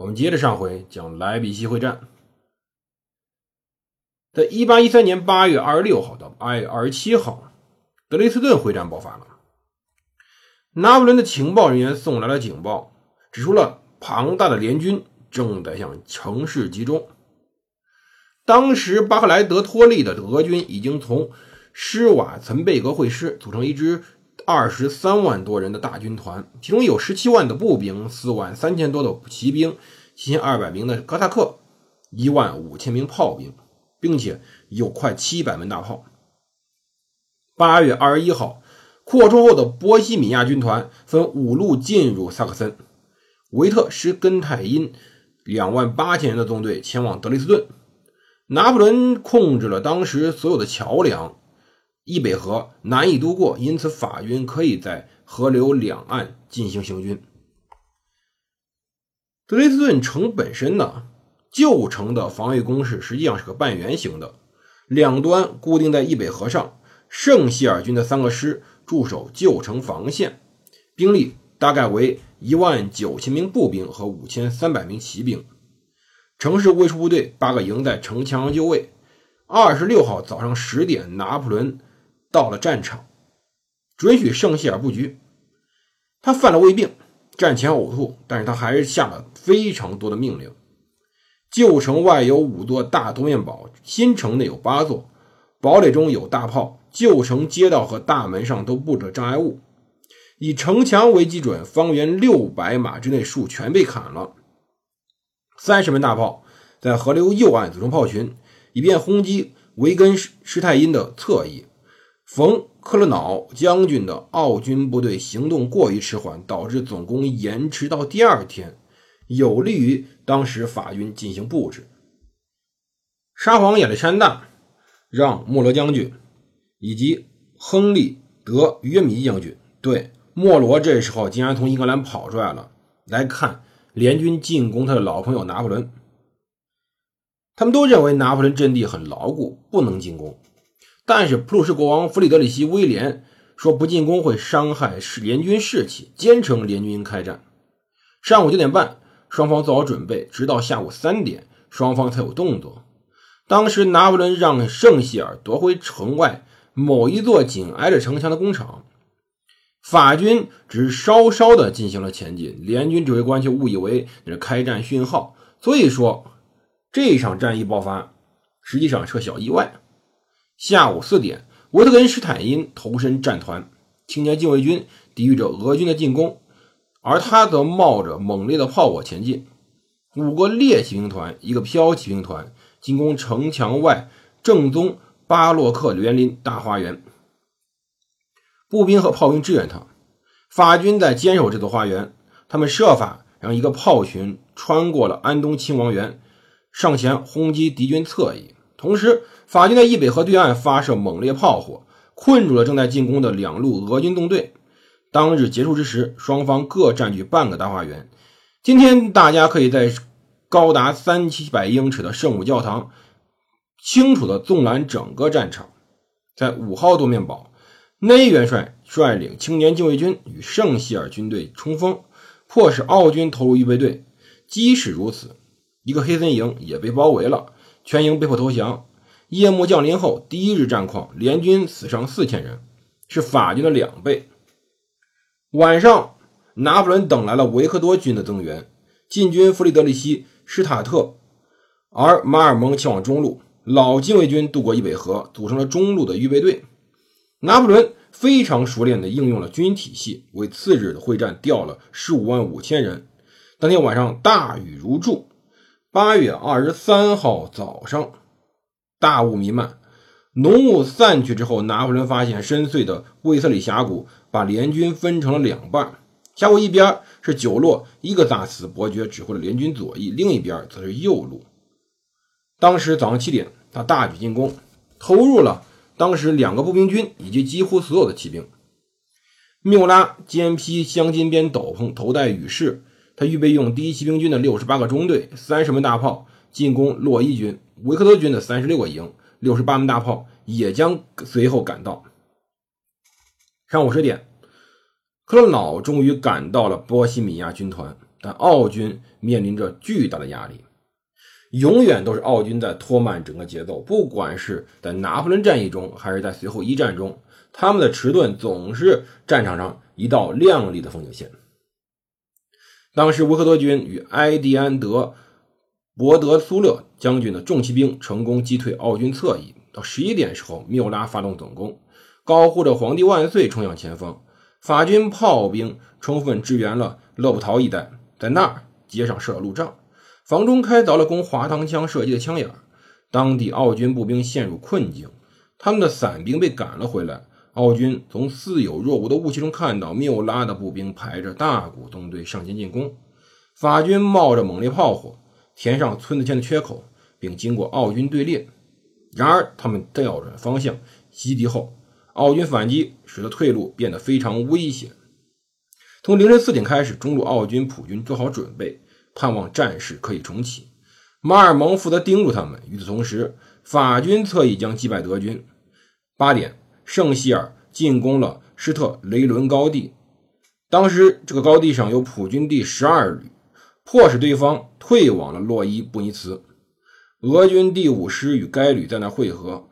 我们接着上回讲莱比锡会战。在一八一三年八月二十六号到八月二十七号，德累斯顿会战爆发了。拿破仑的情报人员送来了警报，指出了庞大的联军正在向城市集中。当时巴克莱德托利的俄军已经从施瓦岑贝格会师组成一支二十三万多人的大军团，其中有十七万的步兵、四万三千多的骑兵、七千二百名的哥萨克、一万五千名炮兵，并且有快七百门大炮。八月二十一号。扩充后的波西米亚军团分五路进入萨克森，维特施根泰因两万八千人的纵队前往德累斯顿。拿破仑控制了当时所有的桥梁，易北河难以渡过，因此法军可以在河流两岸进行行军。德累斯顿城本身呢，旧城的防御工事实际上是个半圆形的，两端固定在易北河上。圣希尔军的三个师。驻守旧城防线，兵力大概为一万九千名步兵和五千三百名骑兵。城市卫戍部队八个营在城墙就位。二十六号早上十点，拿破仑到了战场，准许圣希尔布局。他犯了胃病，战前呕吐，但是他还是下了非常多的命令。旧城外有五座大多面堡，新城内有八座，堡垒中有大炮。旧城街道和大门上都布着障碍物，以城墙为基准，方圆六百码之内树全被砍了。三十门大炮在河流右岸组成炮群，以便轰击维根施泰因的侧翼。冯克勒瑙将军的奥军部队行动过于迟缓，导致总攻延迟到第二天，有利于当时法军进行布置。沙皇亚历山大让莫罗将军。以及亨利·德约米将军对莫罗这时候竟然从英格兰跑出来了，来看联军进攻他的老朋友拿破仑。他们都认为拿破仑阵地很牢固，不能进攻。但是普鲁士国王弗里德里希·威廉说不进攻会伤害联军士气，坚称联军开战。上午九点半，双方做好准备，直到下午三点，双方才有动作。当时拿破仑让圣希尔夺回城外。某一座紧挨着城墙的工厂，法军只稍稍的进行了前进，联军指挥官却误以为那是开战讯号。所以说，这场战役爆发实际上是个小意外。下午四点，维特根施坦因投身战团，青年禁卫军抵御着俄军的进攻，而他则冒着猛烈的炮火前进。五个猎骑兵团，一个骠骑兵团进攻城墙外正宗。巴洛克园林大花园，步兵和炮兵支援他。法军在坚守这座花园，他们设法让一个炮群穿过了安东亲王园，上前轰击敌军侧翼。同时，法军在易北河对岸发射猛烈炮火，困住了正在进攻的两路俄军纵队。当日结束之时，双方各占据半个大花园。今天，大家可以在高达三七百英尺的圣母教堂。清楚地纵览整个战场，在五号多面堡，内元帅率领青年禁卫军与圣希尔军队冲锋，迫使奥军投入预备队。即使如此，一个黑森营也被包围了，全营被迫投降。夜幕降临后，第一日战况，联军死伤四千人，是法军的两倍。晚上，拿破仑等来了维克多军的增援，进军弗里德里希施塔特，而马尔蒙前往中路。老禁卫军渡过易北河，组成了中路的预备队。拿破仑非常熟练地应用了军体系，为次日的会战调了十五万五千人。当天晚上大雨如注。八月二十三号早上，大雾弥漫，浓雾散去之后，拿破仑发现深邃的卫瑟里峡谷把联军分成了两半，下午一边是九洛伊格萨斯伯爵指挥的联军左翼，另一边则是右路。当时早上七点，他大举进攻，投入了当时两个步兵军以及几乎所有的骑兵。缪拉肩披镶金边斗篷，头戴羽饰，他预备用第一骑兵军的六十八个中队、三十门大炮进攻洛伊军。维克多军的三十六个营、六十八门大炮也将随后赶到。上午十点，克洛瑙终于赶到了波西米亚军团，但奥军面临着巨大的压力。永远都是奥军在拖慢整个节奏，不管是在拿破仑战役中，还是在随后一战中，他们的迟钝总是战场上一道亮丽的风景线。当时维克多军与埃迪安德。博德苏勒将军的重骑兵成功击退奥军侧翼。到十一点时候，缪拉发动总攻，高呼着“皇帝万岁”冲向前方。法军炮兵充分支援了勒布陶一带，在那儿街上设了路障，房中开凿了供滑膛枪射击的枪眼。当地奥军步兵陷入困境，他们的伞兵被赶了回来。奥军从似有若无的雾气中看到缪拉的步兵排着大股东队上前进攻，法军冒着猛烈炮火。填上村子间的缺口，并经过奥军队列。然而，他们调转方向袭敌后，奥军反击使得退路变得非常危险。从凌晨四点开始，中路奥军普军做好准备，盼望战事可以重启。马尔蒙负责盯住他们。与此同时，法军侧翼将击败德军。八点，圣希尔进攻了施特雷伦高地。当时，这个高地上有普军第十二旅。迫使对方退往了洛伊布尼茨，俄军第五师与该旅在那汇合。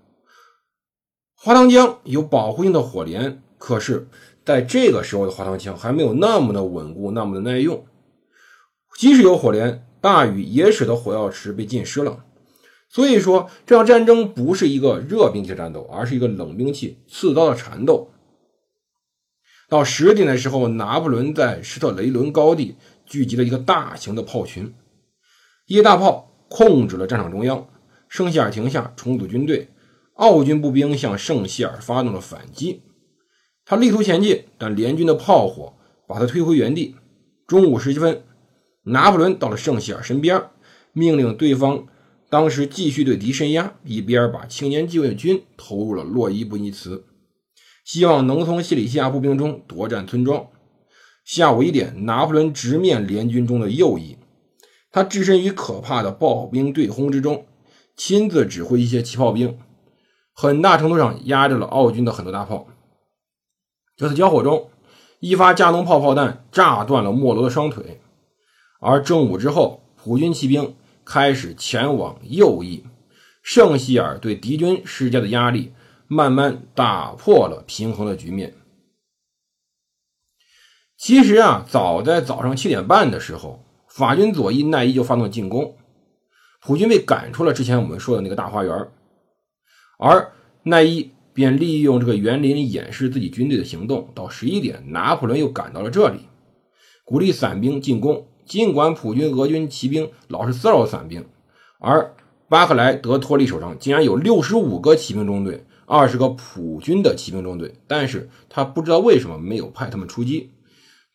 滑膛江有保护性的火镰，可是在这个时候的滑膛枪还没有那么的稳固，那么的耐用。即使有火镰，大雨也使得火药池被浸湿了。所以说，这场战争不是一个热兵器战斗，而是一个冷兵器刺刀的缠斗。到十点的时候，拿破仑在施特雷伦高地。聚集了一个大型的炮群，一些大炮控制了战场中央。圣希尔停下，重组军队。奥军步兵向圣希尔发动了反击。他力图前进，但联军的炮火把他推回原地。中午时分，拿破仑到了圣希尔身边，命令对方当时继续对敌深压，一边把青年禁卫军投入了洛伊布尼茨，希望能从西里西亚步兵中夺占村庄。下午一点，拿破仑直面联军中的右翼，他置身于可怕的炮兵对轰之中，亲自指挥一些骑炮兵，很大程度上压制了奥军的很多大炮。这次交火中，一发加农炮炮弹炸断了莫罗的双腿，而正午之后，普军骑兵开始前往右翼，圣希尔对敌军施加的压力慢慢打破了平衡的局面。其实啊，早在早上七点半的时候，法军左翼奈伊就发动进攻，普军被赶出了之前我们说的那个大花园，而奈伊便利用这个园林掩饰自己军队的行动。到十一点，拿破仑又赶到了这里，鼓励伞兵进攻。尽管普军俄军骑兵老是骚扰伞兵，而巴克莱德托利手上竟然有六十五个骑兵中队，二十个普军的骑兵中队，但是他不知道为什么没有派他们出击。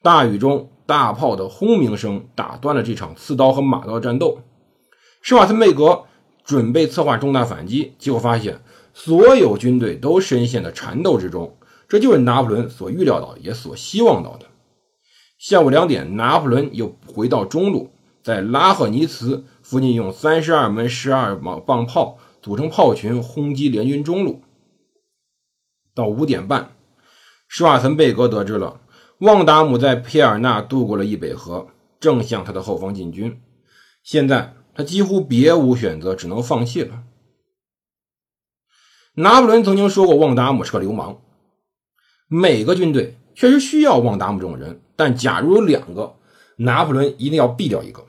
大雨中，大炮的轰鸣声打断了这场刺刀和马刀战斗。施瓦岑贝格准备策划重大反击，结果发现所有军队都深陷在缠斗之中。这就是拿破仑所预料到也所希望到的。下午两点，拿破仑又回到中路，在拉赫尼茨附近用三十二门十二磅炮组成炮群轰击联军中路。到五点半，施瓦岑贝格得知了。旺达姆在皮尔纳渡过了易北河，正向他的后方进军。现在他几乎别无选择，只能放弃了。拿破仑曾经说过，旺达姆是个流氓。每个军队确实需要旺达姆这种人，但假如有两个，拿破仑一定要毙掉一个。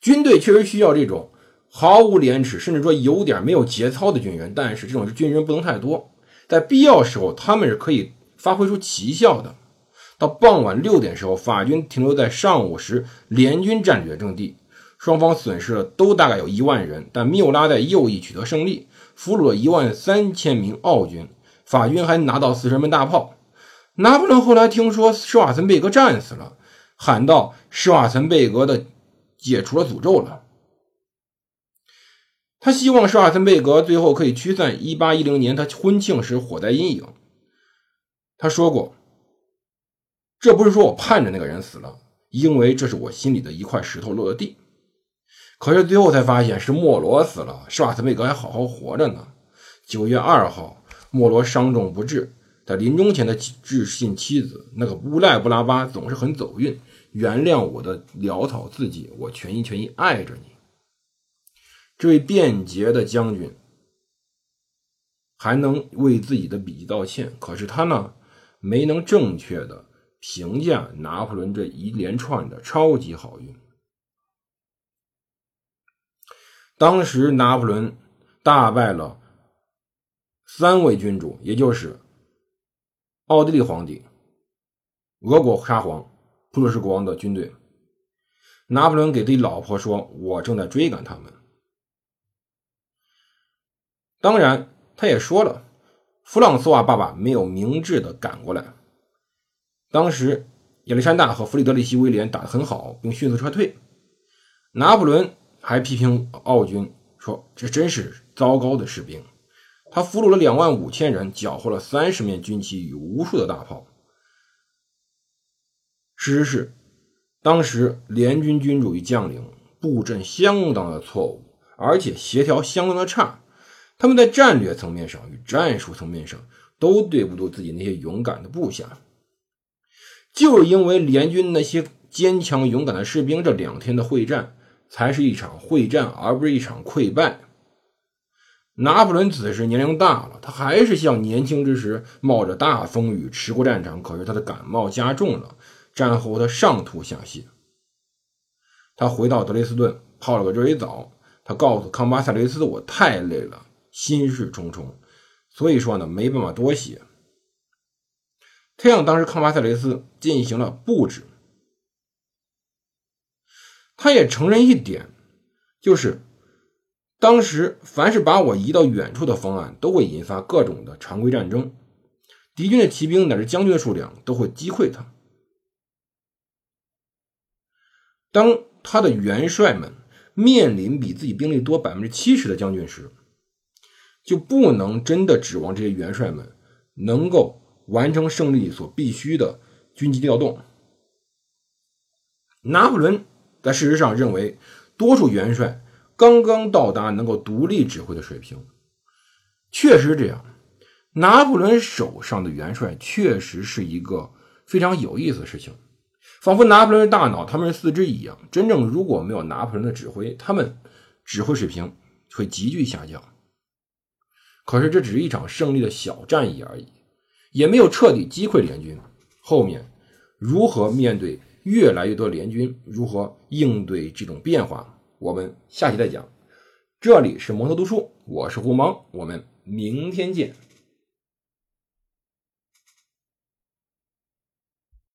军队确实需要这种毫无廉耻，甚至说有点没有节操的军人，但是这种军人不能太多，在必要时候他们是可以发挥出奇效的。到傍晚六点时候，法军停留在上午时联军占领阵地，双方损失了都大概有一万人，但缪拉在右翼取得胜利，俘虏了一万三千名奥军，法军还拿到四十门大炮。拿破仑后来听说施瓦岑贝格战死了，喊道：“施瓦岑贝格的解除了诅咒了。”他希望施瓦岑贝格最后可以驱散1810年他婚庆时火灾阴影。他说过：“这不是说我盼着那个人死了，因为这是我心里的一块石头落了地。”可是最后才发现是莫罗死了，施瓦岑贝格还好好活着呢。9月2号，莫罗伤重不治。在临终前的致信妻子，那个无赖布拉巴总是很走运。原谅我的潦草字迹，我全心全意爱着你。这位便捷的将军还能为自己的笔迹道歉，可是他呢，没能正确的评价拿破仑这一连串的超级好运。当时拿破仑大败了三位君主，也就是。奥地利皇帝、俄国沙皇、普鲁士国王的军队，拿破仑给自己老婆说：“我正在追赶他们。”当然，他也说了，弗朗索瓦爸爸没有明智的赶过来。当时，亚历山大和弗里德里希威廉打得很好，并迅速撤退。拿破仑还批评奥军说：“这真是糟糕的士兵。”他俘虏了两万五千人，缴获了三十面军旗与无数的大炮。事实是，当时联军军主与将领布阵相当的错误，而且协调相当的差。他们在战略层面上与战术层面上都对不住自己那些勇敢的部下。就是因为联军那些坚强勇敢的士兵，这两天的会战才是一场会战，而不是一场溃败。拿破仑此时年龄大了，他还是像年轻之时冒着大风雨驰过战场。可是他的感冒加重了，战后他上吐下泻。他回到德累斯顿泡了个热水澡。他告诉康巴塞雷斯：“我太累了，心事重重，所以说呢没办法多写。”他让当时康巴塞雷斯进行了布置。他也承认一点，就是。当时，凡是把我移到远处的方案，都会引发各种的常规战争。敌军的骑兵乃至将军的数量都会击溃他。当他的元帅们面临比自己兵力多百分之七十的将军时，就不能真的指望这些元帅们能够完成胜利所必须的军机调动。拿破仑在事实上认为，多数元帅。刚刚到达能够独立指挥的水平，确实这样。拿破仑手上的元帅确实是一个非常有意思的事情，仿佛拿破仑的大脑他们是四肢一样。真正如果没有拿破仑的指挥，他们指挥水平会急剧下降。可是这只是一场胜利的小战役而已，也没有彻底击溃联军。后面如何面对越来越多联军，如何应对这种变化？我们下期再讲。这里是摩特读书，我是胡芒，我们明天见。